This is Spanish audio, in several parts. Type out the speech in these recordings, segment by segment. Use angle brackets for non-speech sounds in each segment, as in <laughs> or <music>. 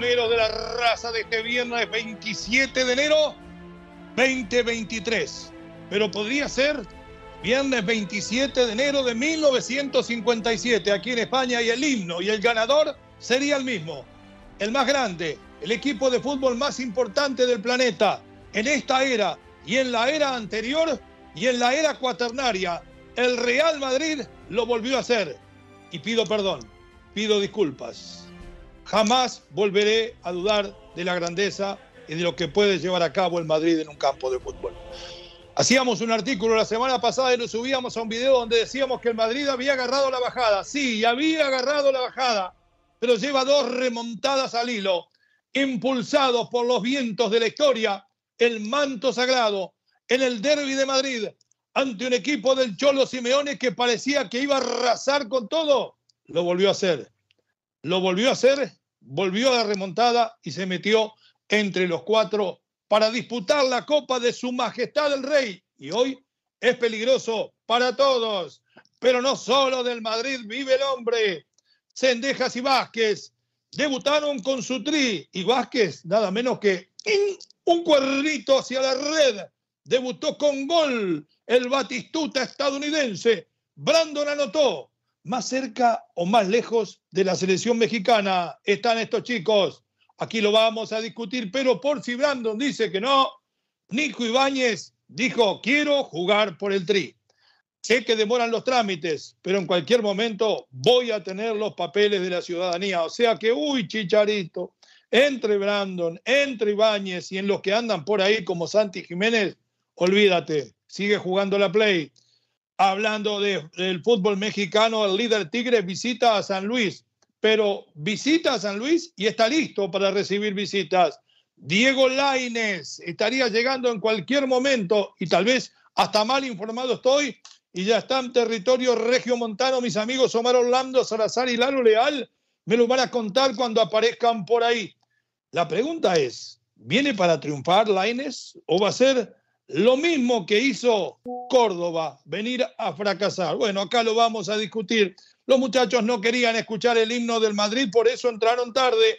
De este viernes 27 de enero 2023. Pero podría ser viernes 27 de enero de 1957 aquí en España y el himno y el ganador sería el mismo. El más grande, el equipo de fútbol más importante del planeta en esta era y en la era anterior y en la era cuaternaria. El Real Madrid lo volvió a hacer. Y pido perdón, pido disculpas. Jamás volveré a dudar de la grandeza y de lo que puede llevar a cabo el Madrid en un campo de fútbol. Hacíamos un artículo la semana pasada y lo subíamos a un video donde decíamos que el Madrid había agarrado la bajada. Sí, había agarrado la bajada, pero lleva dos remontadas al hilo, impulsados por los vientos de la historia, el manto sagrado en el derby de Madrid ante un equipo del Cholo Simeone que parecía que iba a arrasar con todo. Lo volvió a hacer. Lo volvió a hacer volvió a la remontada y se metió entre los cuatro para disputar la Copa de Su Majestad el Rey. Y hoy es peligroso para todos, pero no solo del Madrid vive el hombre. Sendejas y Vázquez debutaron con su tri y Vázquez, nada menos que un cuernito hacia la red, debutó con gol el Batistuta estadounidense. Brandon anotó más cerca o más lejos de la selección mexicana están estos chicos. Aquí lo vamos a discutir, pero por si Brandon dice que no, Nico Ibáñez dijo, quiero jugar por el Tri. Sé que demoran los trámites, pero en cualquier momento voy a tener los papeles de la ciudadanía. O sea que, uy, chicharito, entre Brandon, entre Ibáñez y en los que andan por ahí como Santi Jiménez, olvídate, sigue jugando la play hablando del fútbol mexicano, el líder Tigre visita a San Luis, pero visita a San Luis y está listo para recibir visitas. Diego Laines estaría llegando en cualquier momento y tal vez hasta mal informado estoy y ya está en territorio regiomontano mis amigos Omar Orlando, Salazar y Lalo Leal. Me lo van a contar cuando aparezcan por ahí. La pregunta es, ¿viene para triunfar Laines o va a ser lo mismo que hizo Córdoba, venir a fracasar. Bueno, acá lo vamos a discutir. Los muchachos no querían escuchar el himno del Madrid, por eso entraron tarde.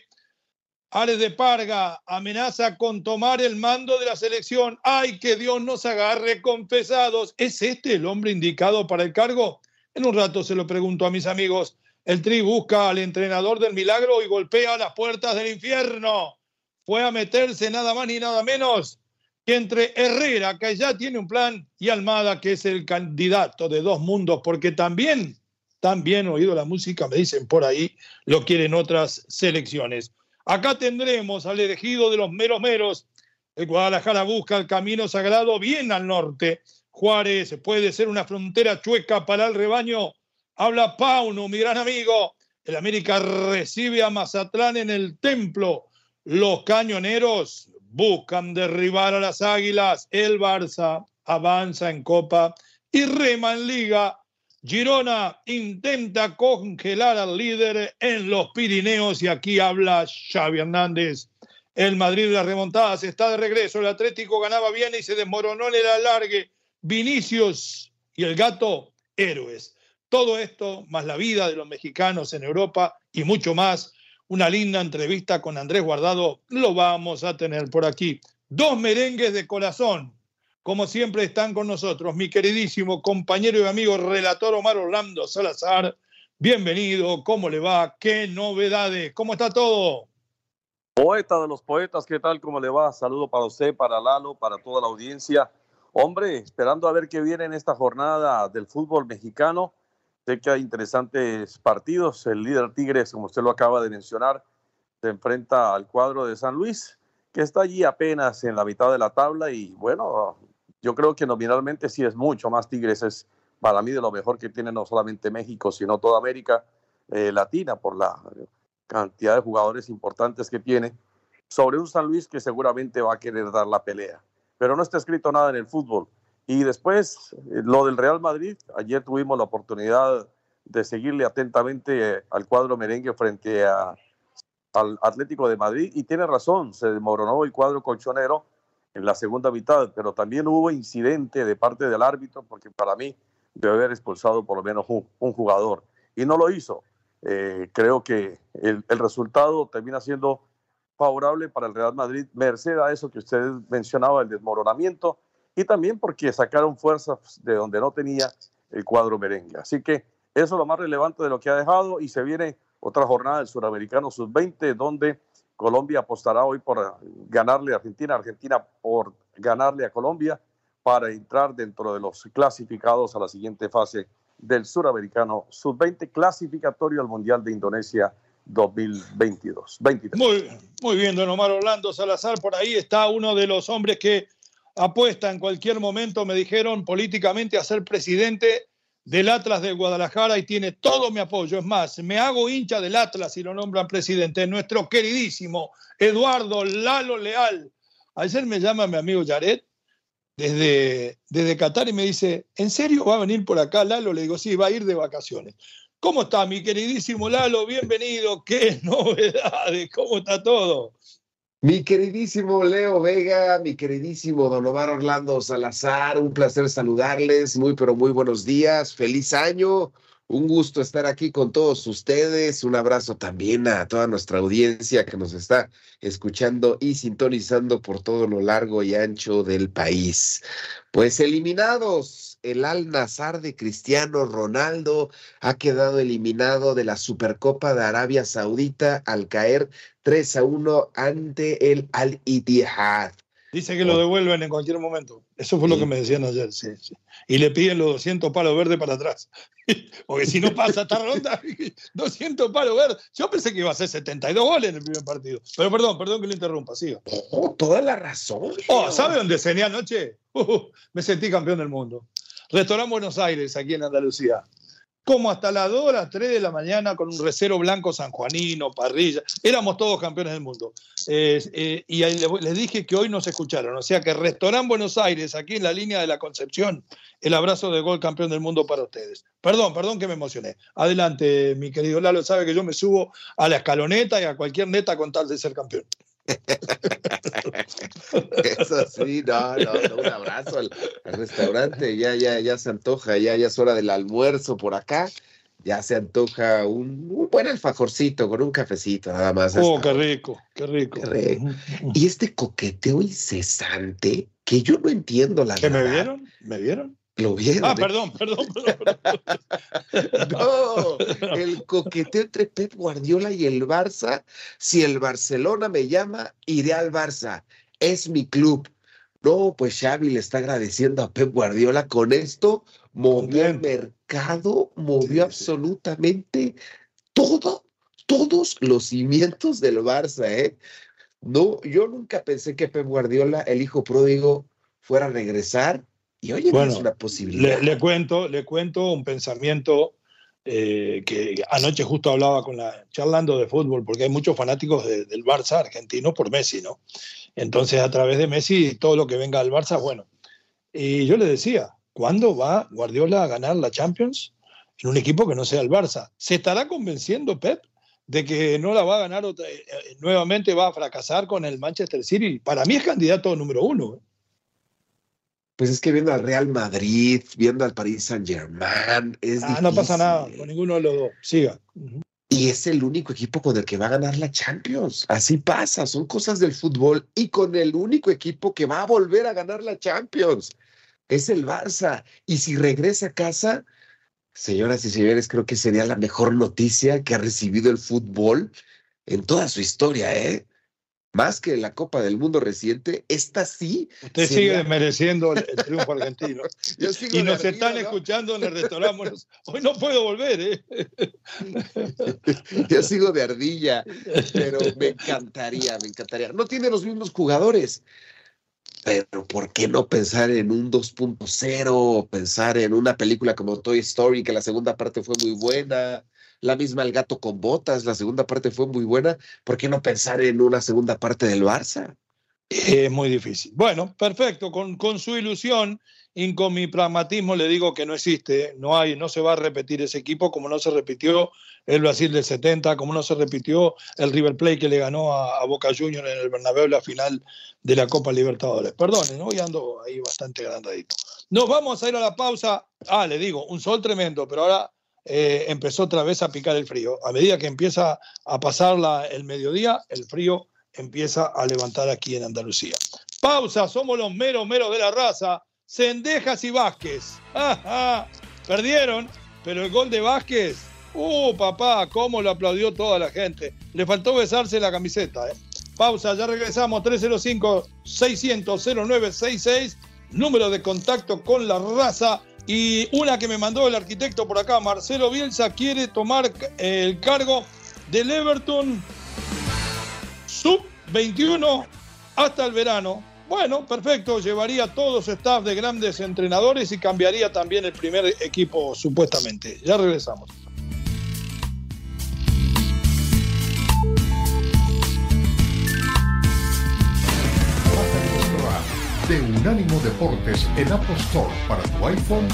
Ares de Parga amenaza con tomar el mando de la selección. ¡Ay, que Dios nos agarre confesados! ¿Es este el hombre indicado para el cargo? En un rato se lo pregunto a mis amigos. El Tri busca al entrenador del milagro y golpea las puertas del infierno. Fue a meterse nada más ni nada menos entre Herrera, que ya tiene un plan, y Almada, que es el candidato de dos mundos, porque también, también oído la música, me dicen por ahí, lo quieren otras selecciones. Acá tendremos al elegido de los meros meros. El Guadalajara busca el camino sagrado bien al norte. Juárez puede ser una frontera chueca para el rebaño. Habla Pauno, mi gran amigo. El América recibe a Mazatlán en el templo. Los cañoneros buscan derribar a las Águilas, el Barça avanza en Copa y rema en Liga. Girona intenta congelar al líder en los Pirineos y aquí habla Xavi Hernández. El Madrid de las remontadas está de regreso. El Atlético ganaba bien y se desmoronó en el alargue. Vinicius y el gato héroes. Todo esto, más la vida de los mexicanos en Europa y mucho más, una linda entrevista con Andrés Guardado, lo vamos a tener por aquí. Dos merengues de corazón, como siempre están con nosotros, mi queridísimo compañero y amigo relator Omar Orlando Salazar. Bienvenido, ¿cómo le va? ¿Qué novedades? ¿Cómo está todo? Poeta de los poetas, ¿qué tal? ¿Cómo le va? Saludo para usted, para Lalo, para toda la audiencia. Hombre, esperando a ver qué viene en esta jornada del fútbol mexicano. Sé que hay interesantes partidos. El líder Tigres, como usted lo acaba de mencionar, se enfrenta al cuadro de San Luis, que está allí apenas en la mitad de la tabla. Y bueno, yo creo que nominalmente sí es mucho más Tigres. Es para mí de lo mejor que tiene no solamente México, sino toda América eh, Latina por la cantidad de jugadores importantes que tiene, sobre un San Luis que seguramente va a querer dar la pelea. Pero no está escrito nada en el fútbol. Y después, eh, lo del Real Madrid, ayer tuvimos la oportunidad de seguirle atentamente eh, al cuadro merengue frente a, al Atlético de Madrid y tiene razón, se desmoronó el cuadro colchonero en la segunda mitad, pero también hubo incidente de parte del árbitro porque para mí debe haber expulsado por lo menos un, jugador y no lo hizo. Eh, creo que el, resultado termina siendo favorable para el Real Madrid, merced a eso que usted mencionaba, el desmoronamiento, y también porque sacaron fuerzas de donde no tenía el cuadro merengue. Así que eso es lo más relevante de lo que ha dejado y se viene otra jornada del Suramericano Sub-20 donde Colombia apostará hoy por ganarle a Argentina, Argentina por ganarle a Colombia para entrar dentro de los clasificados a la siguiente fase del suramericano sub-20 clasificatorio al Mundial de Indonesia 2022. 23. Muy, muy bien, don Omar Orlando Salazar, por ahí está uno de los hombres que apuesta en cualquier momento, me dijeron políticamente, a ser presidente del Atlas de Guadalajara y tiene todo mi apoyo. Es más, me hago hincha del Atlas y lo nombran presidente. Nuestro queridísimo Eduardo Lalo Leal. Ayer me llama mi amigo Yaret desde, desde Qatar y me dice, ¿en serio va a venir por acá Lalo? Le digo, sí, va a ir de vacaciones. ¿Cómo está mi queridísimo Lalo? Bienvenido. ¿Qué <laughs> novedades? ¿Cómo está todo? Mi queridísimo Leo Vega, mi queridísimo Don Omar Orlando Salazar, un placer saludarles. Muy, pero muy buenos días. Feliz año. Un gusto estar aquí con todos ustedes. Un abrazo también a toda nuestra audiencia que nos está escuchando y sintonizando por todo lo largo y ancho del país. Pues eliminados, el Al Nazar de Cristiano Ronaldo ha quedado eliminado de la Supercopa de Arabia Saudita al caer 3 a 1 ante el Al Ittihad. Dice que lo devuelven en cualquier momento. Eso fue lo que me decían ayer, sí, sí. Y le piden los 200 palos verdes para atrás. <laughs> Porque si no pasa esta ronda, <laughs> 200 palos verdes. Yo pensé que iba a ser 72 goles en el primer partido. Pero perdón, perdón que lo interrumpa, siga. Oh, toda la razón. Oh, ¿sabe dónde cené anoche? <laughs> me sentí campeón del mundo. Restaurante Buenos Aires, aquí en Andalucía como hasta las 2 las 3 de la mañana con un recero blanco sanjuanino, parrilla. Éramos todos campeones del mundo. Eh, y les dije que hoy nos escucharon. O sea que Restaurant Buenos Aires, aquí en la línea de la Concepción, el abrazo de gol campeón del mundo para ustedes. Perdón, perdón que me emocioné. Adelante, mi querido Lalo, sabe que yo me subo a la escaloneta y a cualquier neta con tal de ser campeón. Eso sí, no, no, un abrazo al, restaurante, ya, ya, ya se antoja, ya, ya es hora del almuerzo por acá, ya se antoja un, buen alfajorcito con un cafecito, nada más. Oh, qué rico, qué rico. Y este coqueteo incesante, que yo no entiendo la ¿Que me vieron? ¿Me vieron? Lo vieron. Ah, perdón, perdón, perdón. <laughs> no, el coqueteo entre Pep Guardiola y el Barça. Si el Barcelona me llama, iré al Barça. Es mi club. No, pues Xavi le está agradeciendo a Pep Guardiola con esto. Movió el mercado, movió absolutamente todo, todos los cimientos del Barça, ¿eh? No, yo nunca pensé que Pep Guardiola, el hijo pródigo, fuera a regresar y oye, bueno, es una posibilidad. Le, cuento, le cuento un pensamiento eh, que anoche justo hablaba con la, charlando de fútbol, porque hay muchos fanáticos del Barça argentino por Messi, ¿no? Entonces, a través de Messi, todo lo que venga al Barça, bueno. Y yo le decía, ¿cuándo va Guardiola a ganar la Champions en un equipo que no sea el Barça? ¿Se estará convenciendo Pep de que no la va a ganar otra, eh, eh, nuevamente va a fracasar con el Manchester City? Para mí es candidato número uno. Pues es que viendo al Real Madrid, viendo al Paris Saint Germain, es ah, no pasa nada con ninguno de los dos. Siga. Y es el único equipo con el que va a ganar la Champions. Así pasa, son cosas del fútbol. Y con el único equipo que va a volver a ganar la Champions es el Barça. Y si regresa a casa, señoras y señores, creo que sería la mejor noticia que ha recibido el fútbol en toda su historia, ¿eh? Más que la Copa del Mundo reciente, esta sí. Usted sigue mereciendo el, triunfo argentino. <laughs> y nos están escuchando en el restaurante. Hoy no puedo volver, ¿eh? <laughs> Yo sigo de ardilla, pero me encantaría, me encantaría. No tiene los mismos jugadores, pero ¿por qué no pensar en un 2.0? Pensar en una película como Toy Story, que la segunda parte fue muy buena la misma El gato con botas, la segunda parte fue muy buena. ¿Por qué no pensar en una segunda parte del Barça? Es muy difícil. Bueno, perfecto. Con, con su ilusión y con mi pragmatismo le digo que no existe, no hay, no se va a repetir ese equipo como no se repitió el Brasil del 70, como no se repitió el River Plate que le ganó a, Boca Juniors en el Bernabéu la final de la Copa Libertadores. Perdonen, hoy ando ahí bastante agrandadito. Nos vamos a ir a la pausa. Ah, le digo, un sol tremendo, pero ahora eh, empezó otra vez a picar el frío. A medida que empieza a pasar el mediodía, el frío empieza a levantar aquí en Andalucía. Pausa, somos los meros meros de la raza. Cendejas y Vázquez. <laughs> Perdieron, pero el gol de Vázquez, ¡uh, papá! ¿Cómo lo aplaudió toda la gente? Le faltó besarse la camiseta. ¿eh? Pausa, ya regresamos. 305-600-0966, número de contacto con la raza y una que me mandó el arquitecto por acá, Marcelo Bielsa, quiere tomar el cargo del Everton sub-21 hasta el verano. Bueno, perfecto, llevaría todos su staff de grandes entrenadores y cambiaría también el primer equipo supuestamente. Ya regresamos. De Unánimo Deportes en Apple Store para tu iPhone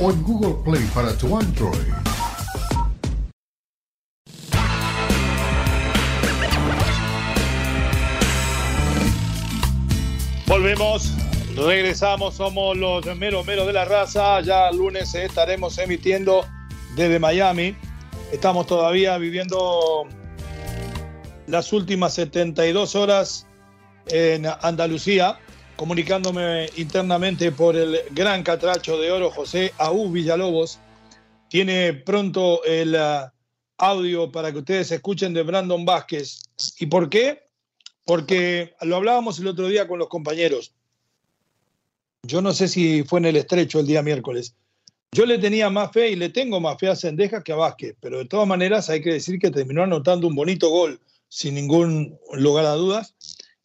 o en Google Play para tu Android. Volvemos, regresamos, somos los mero mero de la raza. Ya el lunes estaremos emitiendo desde Miami. Estamos todavía viviendo las últimas 72 horas en Andalucía comunicándome internamente por el gran catracho de oro José Aú Villalobos. Tiene pronto el uh, audio para que ustedes escuchen de Brandon Vázquez. ¿Y por qué? Porque lo hablábamos el otro día con los compañeros. Yo no sé si fue en el estrecho el día miércoles. Yo le tenía más fe y le tengo más fe a Sendejas que a Vázquez, pero de todas maneras hay que decir que terminó anotando un bonito gol, sin ningún lugar a dudas.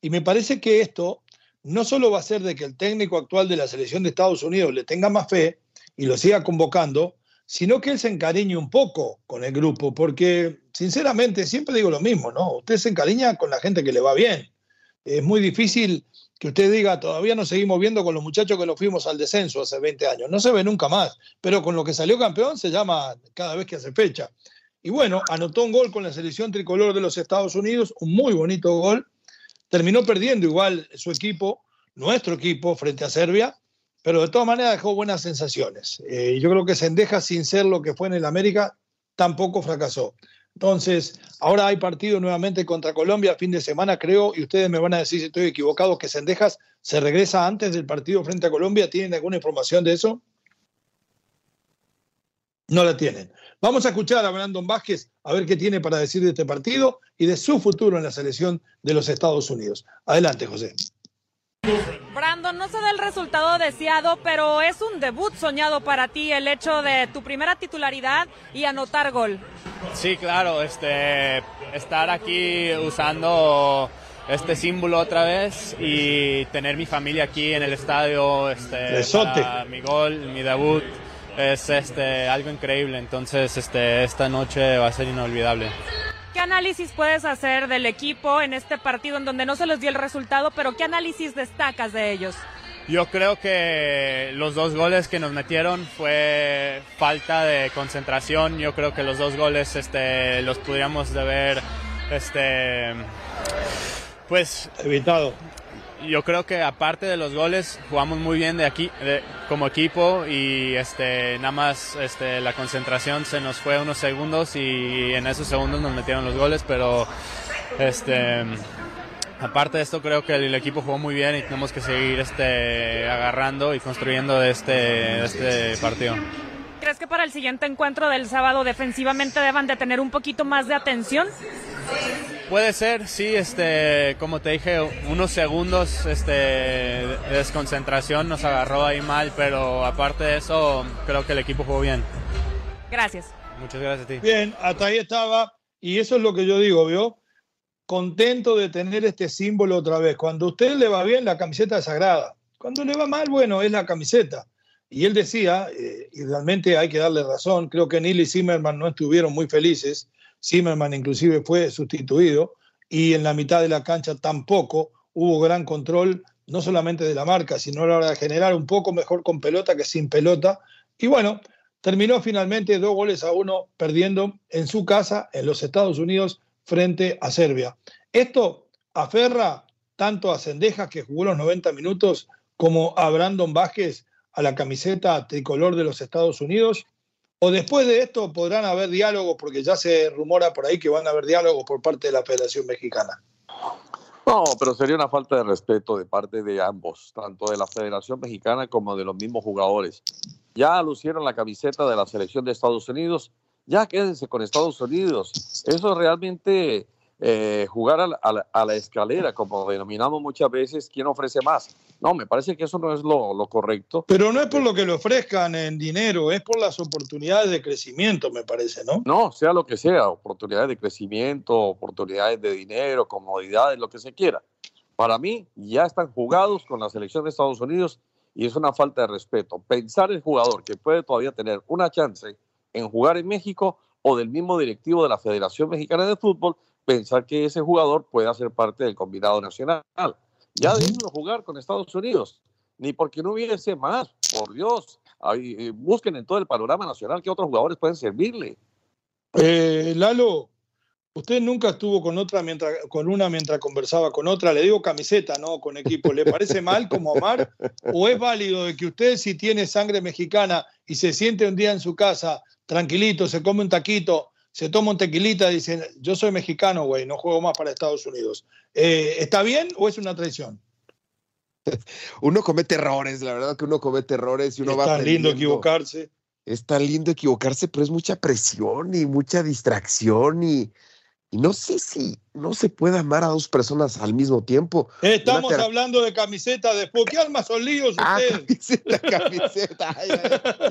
Y me parece que esto no solo va a ser de que el técnico actual de la selección de Estados Unidos le tenga más fe y lo siga convocando, sino que él se encariñe un poco con el grupo, porque sinceramente siempre digo lo mismo, ¿no? Usted se encariña con la gente que le va bien. Es muy difícil que usted diga, todavía nos seguimos viendo con los muchachos que nos fuimos al descenso hace 20 años. No se ve nunca más, pero con lo que salió campeón se llama cada vez que hace fecha. Y bueno, anotó un gol con la selección tricolor de los Estados Unidos, un muy bonito gol, Terminó perdiendo igual su equipo, nuestro equipo, frente a Serbia, pero de todas maneras dejó buenas sensaciones. Eh, yo creo que Sendeja, sin ser lo que fue en el América, tampoco fracasó. Entonces, ahora hay partido nuevamente contra Colombia, fin de semana creo, y ustedes me van a decir si estoy equivocado, que Sendejas se regresa antes del partido frente a Colombia. ¿Tienen alguna información de eso? No la tienen. Vamos a escuchar a Brandon Vázquez a ver qué tiene para decir de este partido y de su futuro en la selección de los Estados Unidos. Adelante, José. Brandon, no se da el resultado deseado, pero es un debut soñado para ti el hecho de tu primera titularidad y anotar gol. Sí, claro, este, estar aquí usando este símbolo otra vez y tener mi familia aquí en el estadio, este, mi gol, mi debut es este, algo increíble. Entonces, este, esta noche va a ser inolvidable. ¿Qué análisis puedes hacer del equipo en este partido en donde no se les dio el resultado, pero qué análisis destacas de ellos? Yo creo que los dos goles que nos metieron fue falta de concentración. Yo creo que los dos goles este, los podríamos haber este, pues, evitado yo creo que aparte de los goles jugamos muy bien de aquí como equipo y este nada más este la concentración se nos fue unos segundos y en esos segundos nos metieron los goles pero este aparte de esto creo que el, equipo jugó muy bien y tenemos que seguir este agarrando y construyendo de este, de este partido ¿Crees que para el siguiente encuentro del sábado defensivamente deban de tener un poquito más de atención? Puede ser, sí, este, como te dije, unos segundos este, de desconcentración nos agarró ahí mal, pero aparte de eso, creo que el equipo jugó bien. Gracias. Muchas gracias a ti. Bien, hasta ahí estaba, y eso es lo que yo digo, ¿vio? Contento de tener este símbolo otra vez. Cuando a usted le va bien, la camiseta es sagrada. Cuando le va mal, bueno, es la camiseta. Y él decía, eh, y realmente hay que darle razón, creo que Neil y Zimmerman no estuvieron muy felices Zimmerman inclusive fue sustituido y en la mitad de la cancha tampoco hubo gran control, no solamente de la marca, sino a la hora de generar un poco mejor con pelota que sin pelota. Y bueno, terminó finalmente dos goles a uno perdiendo en su casa, en los Estados Unidos, frente a Serbia. Esto aferra tanto a Cendejas, que jugó los 90 minutos, como a Brandon Vázquez a la camiseta tricolor de los Estados Unidos o después de esto podrán haber diálogos, porque ya se rumora por ahí que van a haber diálogos por parte de la Federación Mexicana. No, pero sería una falta de respeto de parte de ambos, tanto de la Federación Mexicana como de los mismos jugadores. Ya lucieron la camiseta de la selección de Estados Unidos, ya quédense con Estados Unidos. Eso realmente eh, jugar a la, escalera, como denominamos muchas veces, ¿quién ofrece más? No, me parece que eso no es lo, correcto. Pero no es por lo que le ofrezcan en dinero, es por las oportunidades de crecimiento, me parece, ¿no? No, sea lo que sea, oportunidades de crecimiento, oportunidades de dinero, comodidades, lo que se quiera. Para mí, ya están jugados con la selección de Estados Unidos y es una falta de respeto. Pensar el jugador que puede todavía tener una chance en jugar en México o del mismo directivo de la Federación Mexicana de Fútbol pensar que ese jugador pueda ser parte del combinado nacional. Ya déjenlo jugar con Estados Unidos, ni porque no hubiese más, por Dios. Busquen en todo el panorama nacional que otros jugadores pueden servirle. Eh, Lalo, usted nunca estuvo con otra mientras, con una mientras conversaba con otra, le digo camiseta, no con equipo. ¿Le parece mal como Omar? ¿O es válido de que usted si tiene sangre mexicana y se siente un día en su casa tranquilito, se come un taquito, se toma un tequilita dice, yo soy mexicano, güey, no juego más para Estados Unidos. Eh, ¿Está bien o es una traición? <laughs> Uno comete errores, la verdad que uno comete errores y uno va... Es tan lindo equivocarse. Es tan lindo equivocarse, pero es mucha presión y mucha distracción y, y no sé si no se puede amar a dos personas al mismo tiempo. Estamos hablando de camiseta después. ¿Qué alma son líos ah, <laughs> camiseta, camiseta.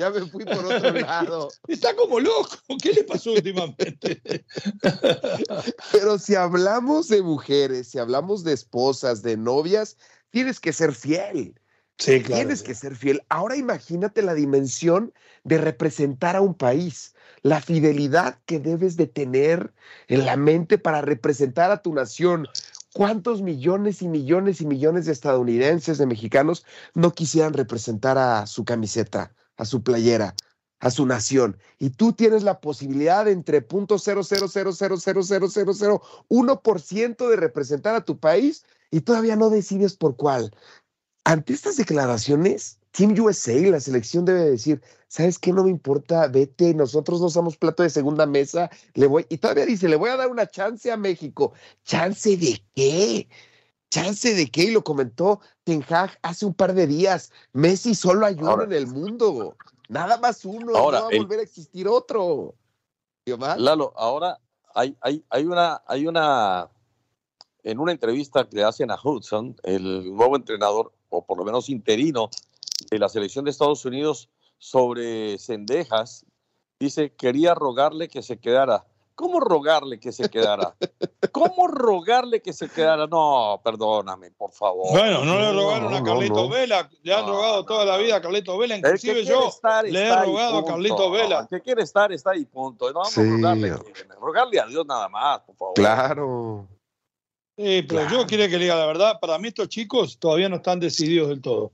ya me fui por otro <laughs> lado. Está como loco. ¿Qué le pasó últimamente? <laughs> Pero si hablamos de mujeres, si hablamos de esposas, de novias, tienes que ser fiel. Sí, claro. Tienes que ser fiel. Ahora imagínate la dimensión de representar a un país la fidelidad que debes de tener en la mente para representar a tu nación. ¿Cuántos millones y millones y millones de estadounidenses, de mexicanos, no quisieran representar a su camiseta, a su playera, a su nación? Y tú tienes la posibilidad de entre ciento de representar a tu país y todavía no decides por cuál. Ante estas declaraciones, Team USA, la selección debe decir, ¿sabes qué? No me importa, vete, nosotros no somos plato de segunda mesa, le voy, y todavía dice, le voy a dar una chance a México. ¿Chance de qué? ¿Chance de qué? Y lo comentó Ten Hag hace un par de días. Messi solo hay uno en el mundo. Nada más uno, ahora, no va a volver a existir otro. Lalo, ahora hay, hay, hay, una, hay una, en una entrevista que le hacen a Hudson, el nuevo entrenador, o por lo menos interino, de la selección de Estados Unidos sobre Cendejas, dice, quería rogarle que se quedara. ¿Cómo rogarle que se quedara? ¿Cómo rogarle que se quedara? No, perdóname, por favor. Bueno, no le rogaron a Carlito Vela, le han rogado toda la vida a Carlito Vela, inclusive yo le he rogado a Carlito Vela. El que quiere estar está ahí, punto. No vamos a rogarle, rogarle a Dios nada más, por favor. Claro. Sí, pero yo quiero que le diga la verdad, para mí estos chicos todavía no están decididos del todo.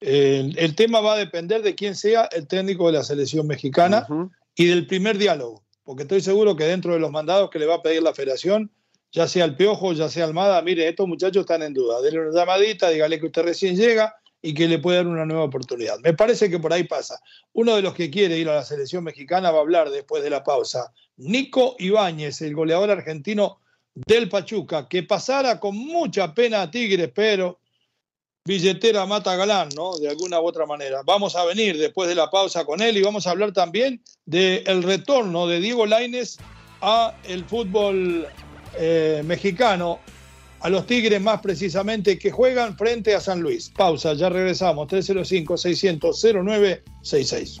El, tema va a depender de quién sea el técnico de la selección mexicana y del primer diálogo, porque estoy seguro que dentro de los mandados que le va a pedir la federación ya sea el Piojo, ya sea Almada, mire, estos muchachos están en duda. Denle una llamadita, dígale que usted recién llega y que le puede dar una nueva oportunidad. Me parece que por ahí pasa. Uno de los que quiere ir a la selección mexicana va a hablar después de la pausa. Nico Ibáñez, el goleador argentino del Pachuca, que pasara con mucha pena a Tigres, pero billetera mata galán, ¿no? De alguna u otra manera. Vamos a venir después de la pausa con él y vamos a hablar también del retorno de Diego Laines a el fútbol eh, mexicano a los Tigres más precisamente que juegan frente a San Luis. Pausa, ya regresamos. 305-600-0966.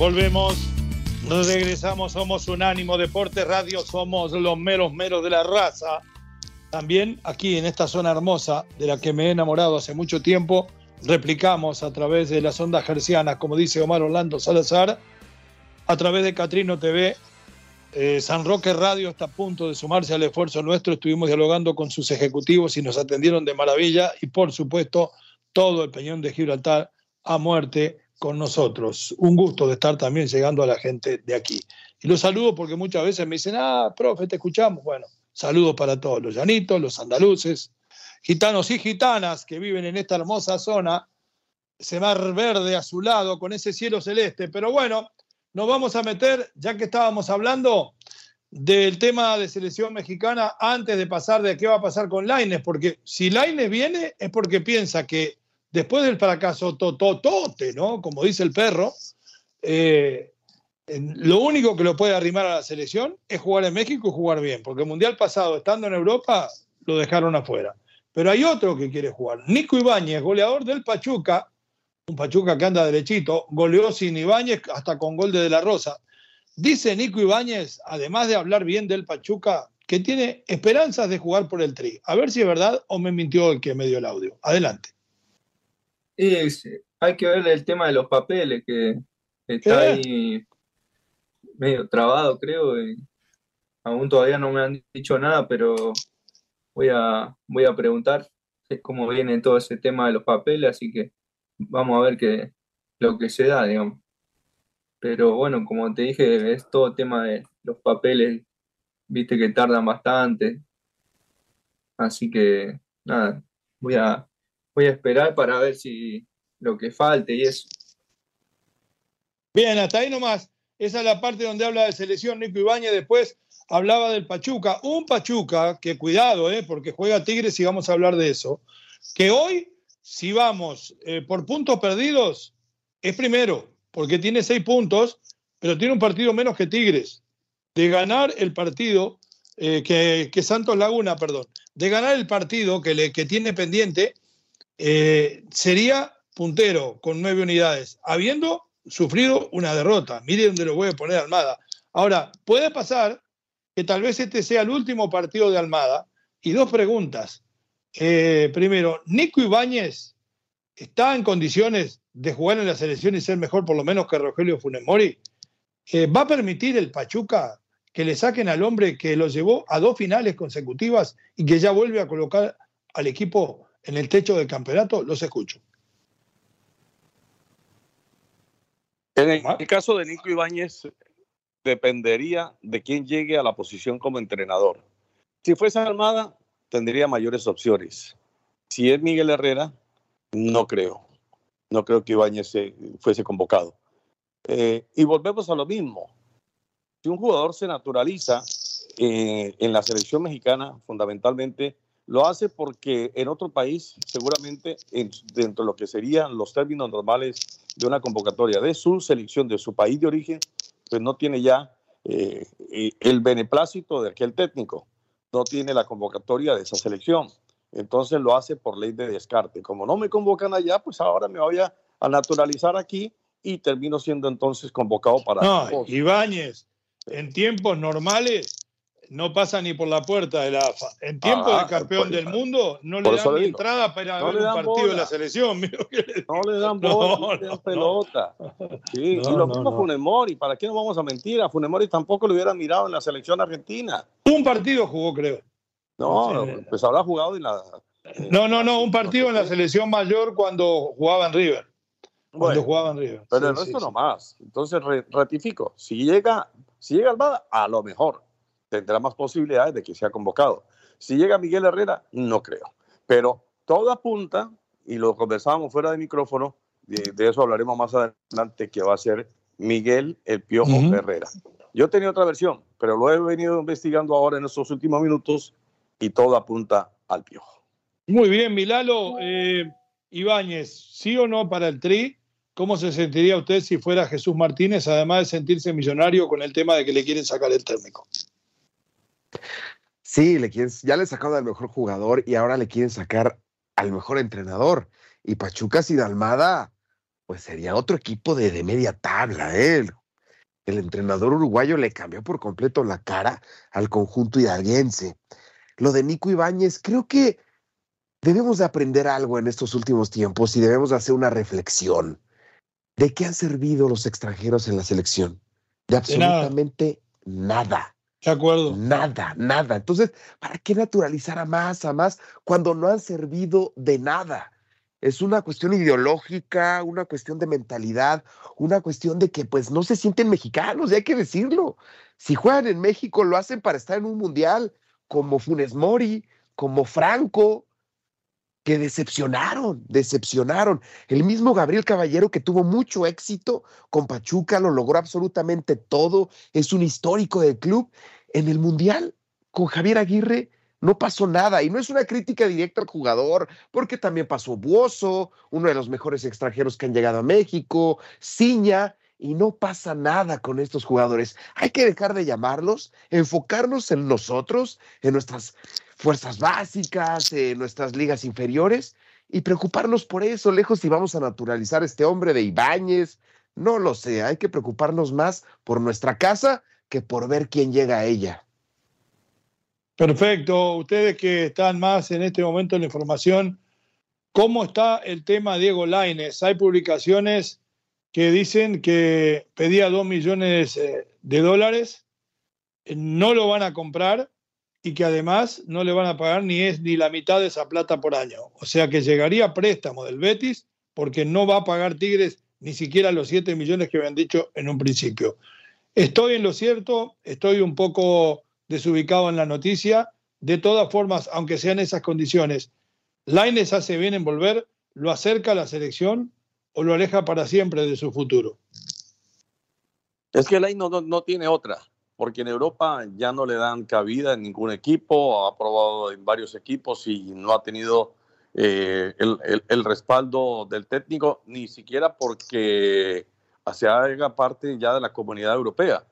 Volvemos, regresamos, somos Unánimo Deporte Radio, somos los meros meros de la raza. También aquí en esta zona hermosa de la que me he enamorado hace mucho tiempo, replicamos a través de las ondas gercianas, como dice Omar Orlando Salazar, a través de Catrino TV. Eh, San Roque Radio está a punto de sumarse al esfuerzo nuestro. Estuvimos dialogando con sus ejecutivos y nos atendieron de maravilla. Y por supuesto, todo el Peñón de Gibraltar a muerte con nosotros. Un gusto de estar también llegando a la gente de aquí. Y los saludo porque muchas veces me dicen, ah, profe, te escuchamos. Bueno, Saludos para todos los llanitos, los andaluces, gitanos y gitanas que viven en esta hermosa zona, ese mar verde a su lado con ese cielo celeste. Pero bueno, nos vamos a meter, ya que estábamos hablando del tema de selección mexicana, antes de pasar de qué va a pasar con Laines, porque si Laines viene es porque piensa que después del fracaso tototote, ¿no? Como dice el perro, eh, lo único que lo puede arrimar a la selección es jugar en México y jugar bien, porque el Mundial pasado, estando en Europa, lo dejaron afuera. Pero hay otro que quiere jugar. Nico Ibáñez, goleador del Pachuca, un Pachuca que anda derechito, goleó sin Ibáñez hasta con gol de De La Rosa. Dice Nico Ibáñez, además de hablar bien del Pachuca, que tiene esperanzas de jugar por el Tri. A ver si es verdad o me mintió el que me dio el audio. Adelante. Hay que ver el tema de los papeles, que está ahí medio trabado, creo. Y aún todavía no me han dicho nada, pero voy a, voy a preguntar cómo viene todo ese tema de los papeles, así que vamos a ver qué, lo que se da, digamos. Pero bueno, como te dije, es todo tema de los papeles, viste que tardan bastante. Así que nada, voy a, voy a esperar para ver si lo que falte y eso. Bien, hasta ahí nomás. Esa es la parte donde habla de selección Nico Ibañez. Después hablaba del Pachuca. Un Pachuca que, cuidado, eh, porque juega Tigres y vamos a hablar de eso. Que hoy, si vamos eh, por puntos perdidos, es primero, porque tiene seis puntos, pero tiene un partido menos que Tigres. De ganar el partido, eh, que, Santos Laguna, perdón, de ganar el partido que, le, que tiene pendiente, sería puntero con nueve unidades, habiendo sufrido una derrota. Mire dónde lo voy a poner Almada. Ahora, puede pasar que tal vez este sea el último partido de Almada. Y dos preguntas. Eh, primero, ¿Nico Ibáñez está en condiciones de jugar en la selección y ser mejor por lo menos que Rogelio Funemori? Eh, ¿Va a permitir el Pachuca que le saquen al hombre que lo llevó a dos finales consecutivas y que ya vuelve a colocar al equipo en el techo del campeonato? Los escucho. En el, caso de Nico Ibáñez, dependería de quién llegue a la posición como entrenador. Si fuese Armada, tendría mayores opciones. Si es Miguel Herrera, no creo. No creo que Ibáñez fuese convocado. Eh, y volvemos a lo mismo. Si un jugador se naturaliza eh, en la selección mexicana, fundamentalmente, lo hace porque en otro país, seguramente, dentro de lo que serían los términos normales de una convocatoria de su selección, de su país de origen, pues no tiene ya eh, el beneplácito de aquel técnico. no tiene la convocatoria de esa selección. Entonces lo hace por ley de descarte. Como no me convocan allá, pues ahora me voy a, naturalizar aquí y termino siendo entonces convocado para... No, Ibáñez, en tiempos normales no pasa ni por la puerta de la AFA. En tiempo de ah, campeón del mundo no le dan ni entrada para ver un partido de la selección. <laughs> No le dan bola, no, le dan pelota. Sí, <laughs> y lo mismo Funemori. ¿Para qué nos vamos a mentir? A Funemori tampoco lo hubiera mirado en la selección argentina. Un partido jugó, creo. No, pues habrá jugado en la... no, no, no, un partido en la selección mayor cuando jugaba en River. Cuando jugaba en River. Pero el resto no más. Entonces ratifico, si llega, si llega Almada, a lo mejor tendrá más posibilidades de que sea convocado. Si llega Miguel Herrera, no creo. Pero todo apunta, y lo conversábamos fuera de micrófono, de, eso hablaremos más adelante, que va a ser Miguel El Piojo Herrera. Yo tenía otra versión, pero lo he venido investigando ahora en estos últimos minutos y todo apunta al Piojo. Muy bien, Milalo. Eh, Ibáñez, ¿sí o no para el Tri? ¿Cómo se sentiría usted si fuera Jesús Martínez, además de sentirse millonario con el tema de que le quieren sacar el técnico? Sí, le quieren, ya le sacaron al mejor jugador y ahora le quieren sacar al mejor entrenador. Y Pachuca y Dalmada, pues sería otro equipo de, de media tabla. ¿eh? El entrenador uruguayo le cambió por completo la cara al conjunto hidalguense. Lo de Nico Ibáñez, creo que debemos de aprender algo en estos últimos tiempos y debemos de hacer una reflexión. ¿De qué han servido los extranjeros en la selección? De absolutamente nada. De acuerdo. Nada, nada. Entonces, ¿para qué naturalizar a más, a más, cuando no han servido de nada? Es una cuestión ideológica, una cuestión de mentalidad, una cuestión de que pues no se sienten mexicanos, y hay que decirlo. Si juegan en México, lo hacen para estar en un mundial, como Funes Mori, como Franco, que decepcionaron, decepcionaron. El mismo Gabriel Caballero que tuvo mucho éxito con Pachuca, lo logró absolutamente todo, es un histórico del club. En el Mundial, con Javier Aguirre, no pasó nada. Y no es una crítica directa al jugador, porque también pasó Buoso, uno de los mejores extranjeros que han llegado a México, Ciña, y no pasa nada con estos jugadores. Hay que dejar de llamarlos, enfocarnos en nosotros, en nuestras fuerzas básicas, en nuestras ligas inferiores y preocuparnos por eso, lejos si vamos a naturalizar este hombre de Ibáñez. No lo sé, hay que preocuparnos más por nuestra casa que por ver quién llega a ella. Perfecto. Ustedes que están más en este momento en la información, ¿cómo está el tema Diego Laines? Hay publicaciones que dicen que pedía dos millones eh, de dólares, no lo van a comprar y que además no le van a pagar ni es ni la mitad de esa plata por año. O sea que llegaría préstamo del Betis porque no va a pagar Tigres ni siquiera los 7 millones que habían dicho en un principio. Estoy en lo cierto, estoy un poco desubicado en la noticia. De todas formas, aunque sean esas condiciones, Laines hace bien en volver, lo acerca a la selección o lo aleja para siempre de su futuro? Es que Ley no, no, tiene otra, porque en Europa ya no le dan cabida en ningún equipo, ha probado en varios equipos y no ha tenido eh, el, respaldo del técnico, ni siquiera porque se haga parte ya de la comunidad europea,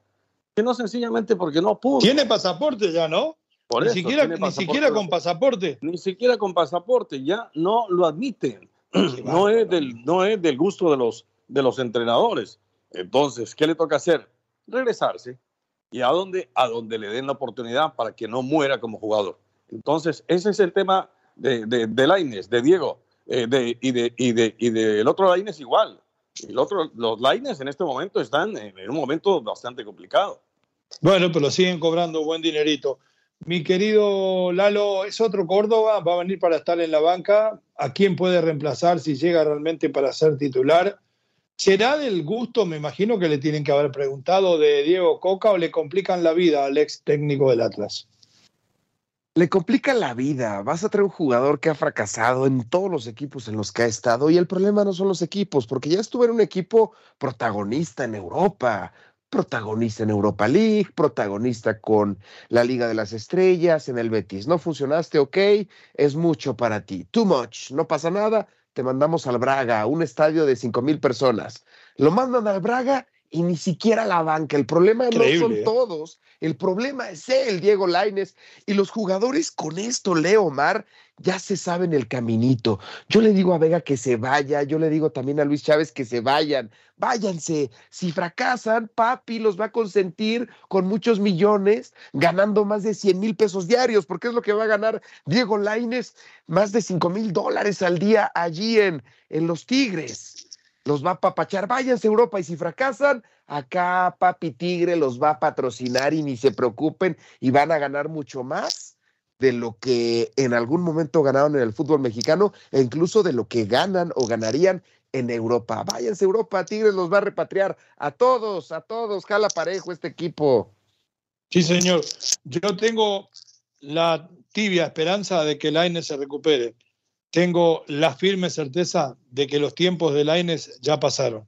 sino sencillamente porque no pudo. Tiene pasaporte ya, ¿no? ni, siquiera, ni siquiera con pasaporte. Ni siquiera con pasaporte, ya no lo admiten. <clears throat> no, es del, no es del gusto de los, de los entrenadores. Entonces, ¿qué le toca hacer? Regresarse y a donde, a donde le den la oportunidad para que no muera como jugador. Entonces, ese es el tema de, de, de de Diego, eh, de, y, de, y, de, y del otro Laines igual. El otro, los Laines en este momento están en, en un momento bastante complicado. Bueno, pero siguen cobrando buen dinerito. Mi querido Lalo, ¿es otro Córdoba? ¿Va a venir para estar en la banca? ¿A quién puede reemplazar si llega realmente para ser titular? ¿Será del gusto, me imagino que le tienen que haber preguntado, de Diego Coca o le complican la vida al ex técnico del Atlas? Le complican la vida. Vas a traer un jugador que ha fracasado en todos los equipos en los que ha estado y el problema no son los equipos, porque ya estuvo en un equipo protagonista en Europa, protagonista en Europa League, protagonista con la Liga de las Estrellas, en el Betis. No funcionaste, ok, es mucho para ti. Too much, no pasa nada, te mandamos al Braga, un estadio de cinco mil personas. Lo mandan al Braga y ni siquiera la banca. El problema no son ¿eh? todos, el problema es él, Diego Laines. Y los jugadores con esto, Leo Omar, ya se saben el caminito. Yo le digo a Vega que se vaya, yo le digo también a Luis Chávez que se vayan, váyanse. Si fracasan, papi los va a consentir con muchos millones, ganando más de 100 mil pesos diarios, porque es lo que va a ganar Diego Laines, más de 5 mil dólares al día allí en, en los Tigres. Los va a papachar, váyanse a Europa y si fracasan, acá Papi Tigre los va a patrocinar y ni se preocupen y van a ganar mucho más de lo que en algún momento ganaron en el fútbol mexicano e incluso de lo que ganan o ganarían en Europa. Váyanse a Europa, Tigres los va a repatriar a todos, a todos, jala parejo este equipo. Sí, señor. Yo tengo la tibia esperanza de que Laines se recupere. Tengo la firme certeza de que los tiempos de Laines ya pasaron.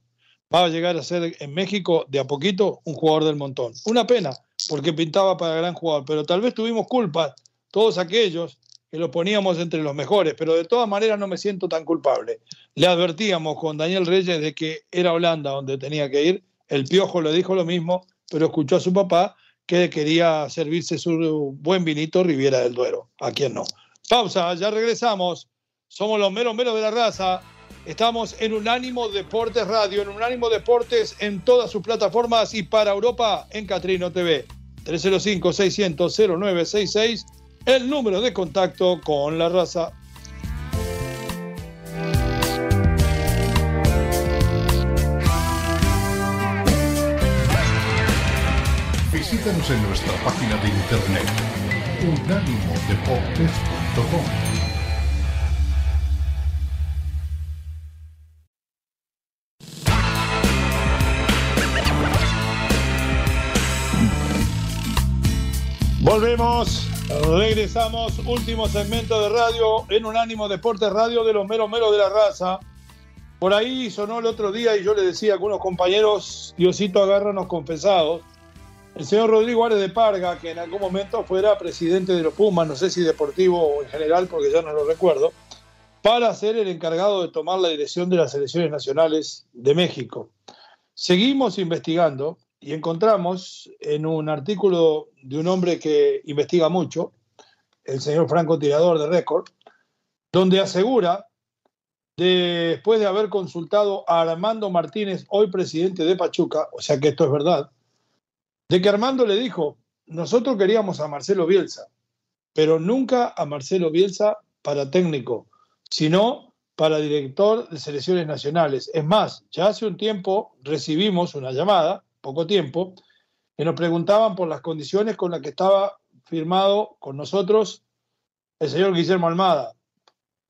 Va a llegar a ser en México de a poquito un jugador del montón. Una pena, porque pintaba para gran jugador, pero tal vez tuvimos culpa todos aquellos que lo poníamos entre los mejores, pero de todas maneras no me siento tan culpable. Le advertíamos con Daniel Reyes de que era Holanda donde tenía que ir, el Piojo le dijo lo mismo, pero escuchó a su papá que quería servirse su buen vinito Riviera del Duero, a quien no. Pausa, ya regresamos. Somos los meros meros de la raza. Estamos en Unánimo Deportes Radio, en Unánimo Deportes en todas sus plataformas y para Europa en Catrino TV. 305-600-0966 el número de contacto con la raza. Visítanos en nuestra página de internet unánimodeportes.com Volvemos Regresamos, último segmento de radio en Unánimo Deportes Radio de los meros meros de la raza. Por ahí sonó el otro día y yo le decía a algunos compañeros, Diosito agárranos confesados, el señor Rodrigo Árez de Parga, que en algún momento fuera presidente de los Pumas, no sé si deportivo o en general, porque ya no lo recuerdo, para ser el encargado de tomar la dirección de las selecciones nacionales de México. Seguimos investigando y encontramos en un artículo de un hombre que investiga mucho, el señor Franco Tirador de Récord, donde asegura, después de haber consultado a Armando Martínez, hoy presidente de Pachuca, o sea que esto es verdad, de que Armando le dijo, nosotros queríamos a Marcelo Bielsa, pero nunca a Marcelo Bielsa para técnico, sino para director de selecciones nacionales. Es más, ya hace un tiempo recibimos una llamada poco tiempo, que nos preguntaban por las condiciones con las que estaba firmado con nosotros el señor Guillermo Almada,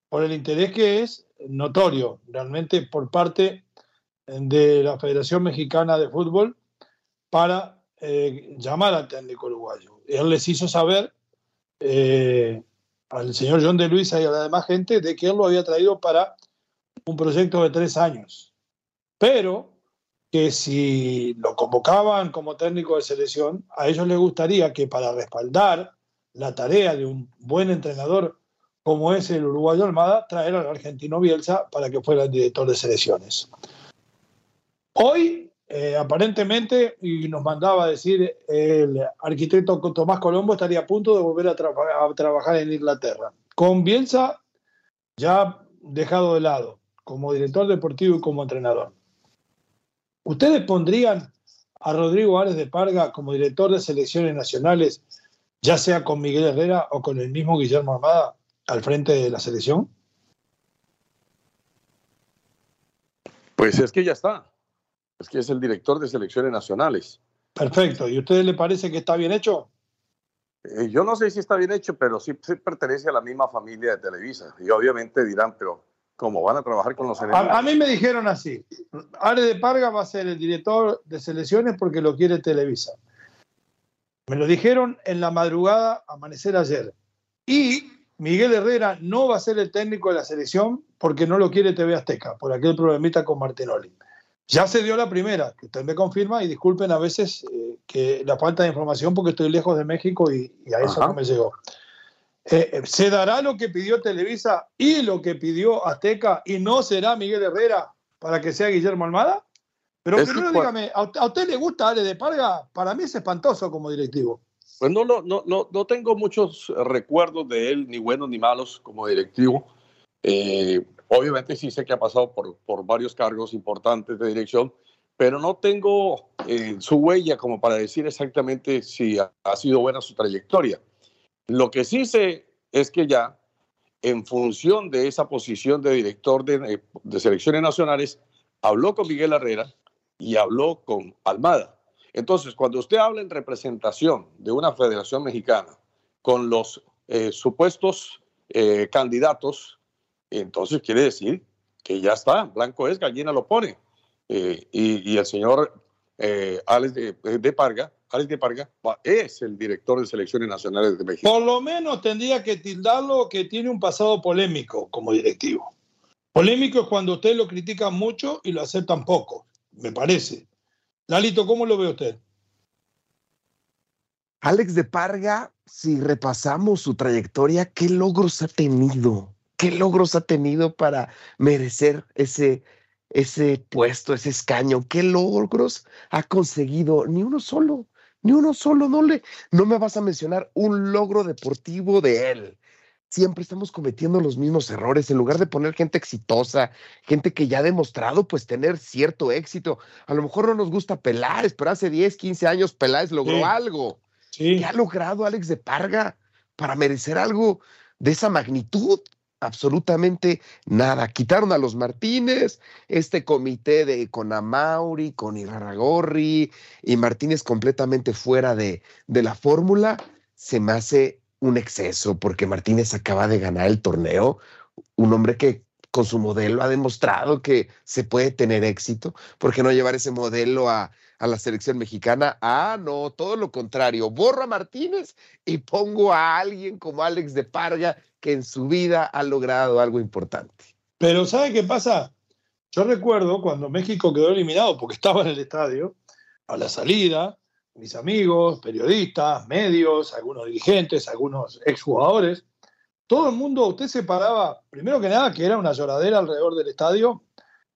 por el interés que es notorio realmente por parte de la Federación Mexicana de Fútbol para eh, llamar al técnico uruguayo. Él les hizo saber eh, al señor John de Luisa y a la demás gente de que él lo había traído para un proyecto de tres años. Pero que si lo convocaban como técnico de selección, a ellos les gustaría que para respaldar la tarea de un buen entrenador como es el uruguayo Almada, traer al argentino Bielsa para que fuera el director de selecciones. Hoy, eh, aparentemente, y nos mandaba decir el arquitecto Tomás Colombo, estaría a punto de volver a trabajar en Inglaterra. Con Bielsa ya dejado de lado, como director deportivo y como entrenador. ¿Ustedes pondrían a Rodrigo Árez de Parga como director de selecciones nacionales, ya sea con Miguel Herrera o con el mismo Guillermo Armada al frente de la selección? Pues es que ya está. Es que es el director de selecciones nacionales. Perfecto. ¿Y a ustedes le parece que está bien hecho? Eh, yo no sé si está bien hecho, pero sí, sí, pertenece a la misma familia de Televisa. Y obviamente dirán, pero ¿Cómo van a trabajar con los enemigos? A, mí me dijeron así, Are de Parga va a ser el director de selecciones porque lo quiere Televisa. Me lo dijeron en la madrugada, amanecer ayer. Y Miguel Herrera no va a ser el técnico de la selección porque no lo quiere TV Azteca, por aquel problemita con Martinoli. Ya se dio la primera, que usted me confirma, y disculpen a veces eh, que la falta de información porque estoy lejos de México y, a eso no me llegó. Eh, eh, se dará lo que pidió Televisa y lo que pidió Azteca y no será Miguel Herrera para que sea Guillermo Almada? Pero primero dígame, ¿a usted le gusta Ale de Parga? Para mí es espantoso como directivo. Pues no, no, no, no tengo muchos recuerdos de él, ni buenos ni malos como directivo. Eh, obviamente sí sé que ha pasado por, por varios cargos importantes de dirección, pero no tengo eh, su huella como para decir exactamente si ha, sido buena su trayectoria. Lo que sí sé es que ya, en función de esa posición de director de, de selecciones nacionales, habló con Miguel Herrera y habló con Almada. Entonces, cuando usted habla en representación de una federación mexicana con los eh, supuestos eh, candidatos, entonces quiere decir que ya está, blanco es, gallina lo pone. Eh, y, el señor Alex de, Parga, Alex de Parga es el director de selecciones nacionales de México. Por lo menos tendría que tildarlo que tiene un pasado polémico como directivo. Polémico es cuando usted lo critica mucho y lo aceptan poco, me parece. Lalito, ¿cómo lo ve usted? Alex de Parga, si repasamos su trayectoria, ¿qué logros ha tenido? ¿Qué logros ha tenido para merecer ese, ese puesto, ese escaño? ¿Qué logros ha conseguido? Ni uno solo, ni uno solo. No, le, no me vas a mencionar un logro deportivo de él siempre estamos cometiendo los mismos errores. En lugar de poner gente exitosa, gente que ya ha demostrado pues tener cierto éxito. A lo mejor no nos gusta Peláez, pero hace 10, 15 años Peláez logró algo. ¿Qué ha logrado Alex de Parga para merecer algo de esa magnitud? Absolutamente nada. Quitaron a los Martínez, este comité de con Amauri, con Iraragorri y Martínez completamente fuera de, de la fórmula, se me hace un exceso porque Martínez acaba de ganar el torneo, un hombre que con su modelo ha demostrado que se puede tener éxito. ¿Por qué no llevar ese modelo a, a la selección mexicana? Ah, no, todo lo contrario. Borro a Martínez y pongo a alguien como Alex de Parga que en su vida ha logrado algo importante. Pero ¿sabe qué pasa? Yo recuerdo cuando México quedó eliminado porque estaba en el estadio, a la salida, mis amigos, periodistas, medios, algunos dirigentes, algunos exjugadores, todo el mundo, usted se paraba, primero que nada, que era una lloradera alrededor del estadio,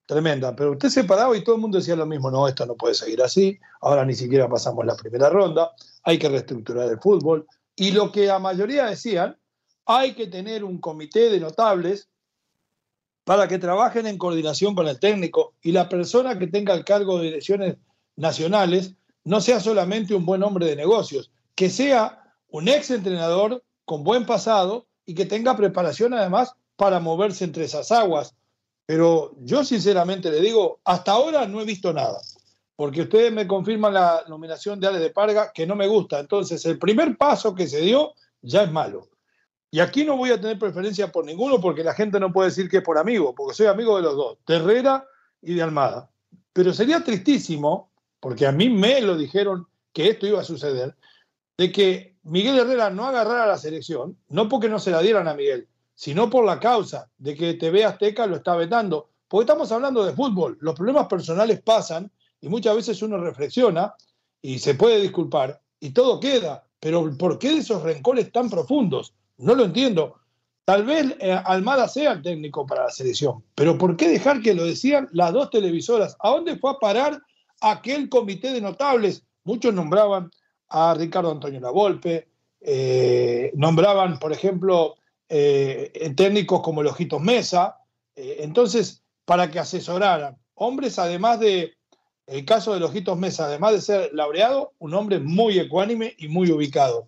tremenda, pero usted se paraba y todo el mundo decía lo mismo, no, esto no puede seguir así, ahora ni siquiera pasamos la primera ronda, hay que reestructurar el fútbol, y lo que la mayoría decían, hay que tener un comité de notables para que trabajen en coordinación con el técnico y la persona que tenga el cargo de direcciones nacionales no sea solamente un buen hombre de negocios, que sea un ex entrenador con buen pasado y que tenga preparación además para moverse entre esas aguas. Pero yo sinceramente le digo, hasta ahora no he visto nada, porque ustedes me confirman la nominación de Ale de Parga, que no me gusta. Entonces, el primer paso que se dio ya es malo. Y aquí no voy a tener preferencia por ninguno, porque la gente no puede decir que es por amigo, porque soy amigo de los dos, de Herrera y de Almada. Pero sería tristísimo porque a mí me lo dijeron que esto iba a suceder, de que Miguel Herrera no agarrara la selección, no porque no se la dieran a Miguel, sino por la causa de que TV Azteca lo está vetando. Porque estamos hablando de fútbol, los problemas personales pasan y muchas veces uno reflexiona y se puede disculpar y todo queda, pero ¿por qué esos rencores tan profundos? No lo entiendo. Tal vez eh, Almada sea el técnico para la selección, pero ¿por qué dejar que lo decían las dos televisoras? ¿A dónde fue a parar aquel comité de notables. Muchos nombraban a Ricardo Antonio Lavolpe, eh, nombraban, por ejemplo, eh, técnicos como Lojitos Mesa. Eh, entonces, para que asesoraran hombres, además de, el caso de Lojitos Mesa, además de ser laureado, un hombre muy ecuánime y muy ubicado.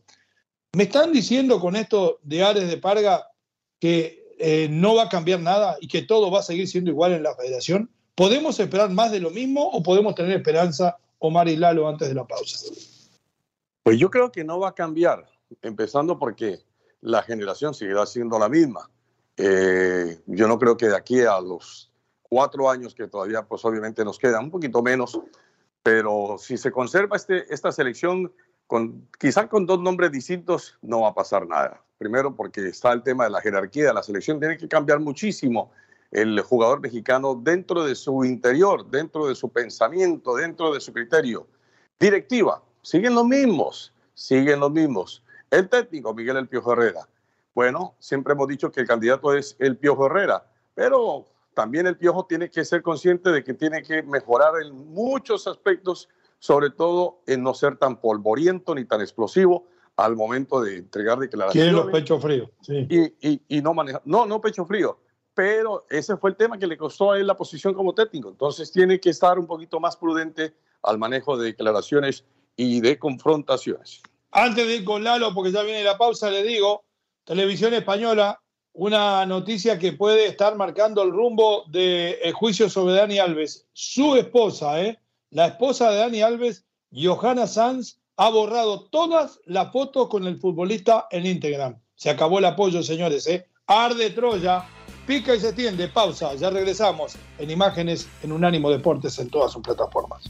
Me están diciendo con esto de Ares de Parga que no va a cambiar nada y que todo va a seguir siendo igual en la federación. ¿Podemos esperar más de lo mismo o podemos tener esperanza, Omar y Lalo, antes de la pausa? Pues yo creo que no va a cambiar, empezando porque la generación seguirá siendo la misma. Eh, yo no creo que de aquí a los cuatro años que todavía, pues obviamente nos quedan, un poquito menos, pero si se conserva este, esta selección, con, quizá con dos nombres distintos, no va a pasar nada. Primero porque está el tema de la jerarquía de la selección, tiene que cambiar muchísimo el jugador mexicano dentro de su interior, dentro de su pensamiento, dentro de su criterio. Directiva, siguen los mismos, siguen los mismos. El técnico, Miguel El Piojo Herrera. Bueno, siempre hemos dicho que el candidato es El Piojo Herrera, pero también el Piojo tiene que ser consciente de que tiene que mejorar en muchos aspectos, sobre todo en no ser tan polvoriento ni tan explosivo al momento de entregar declaraciones. Tiene los pechos fríos. Sí. Y, y, no maneja. No, no pecho frío. Pero ese fue el tema que le costó a él la posición como técnico. Entonces tiene que estar un poquito más prudente al manejo de declaraciones y de confrontaciones. Antes de ir con Lalo, porque ya viene la pausa, le digo, Televisión Española una noticia que puede estar marcando el rumbo del juicio sobre Dani Alves. Su esposa, ¿eh? la esposa de Dani Alves, Johanna Sanz, ha borrado todas las fotos con el futbolista en Instagram. Se acabó el apoyo, señores. ¿eh? Arde Troya, pica y se tiende. Pausa, ya regresamos en imágenes en Unánimo Deportes en todas sus plataformas.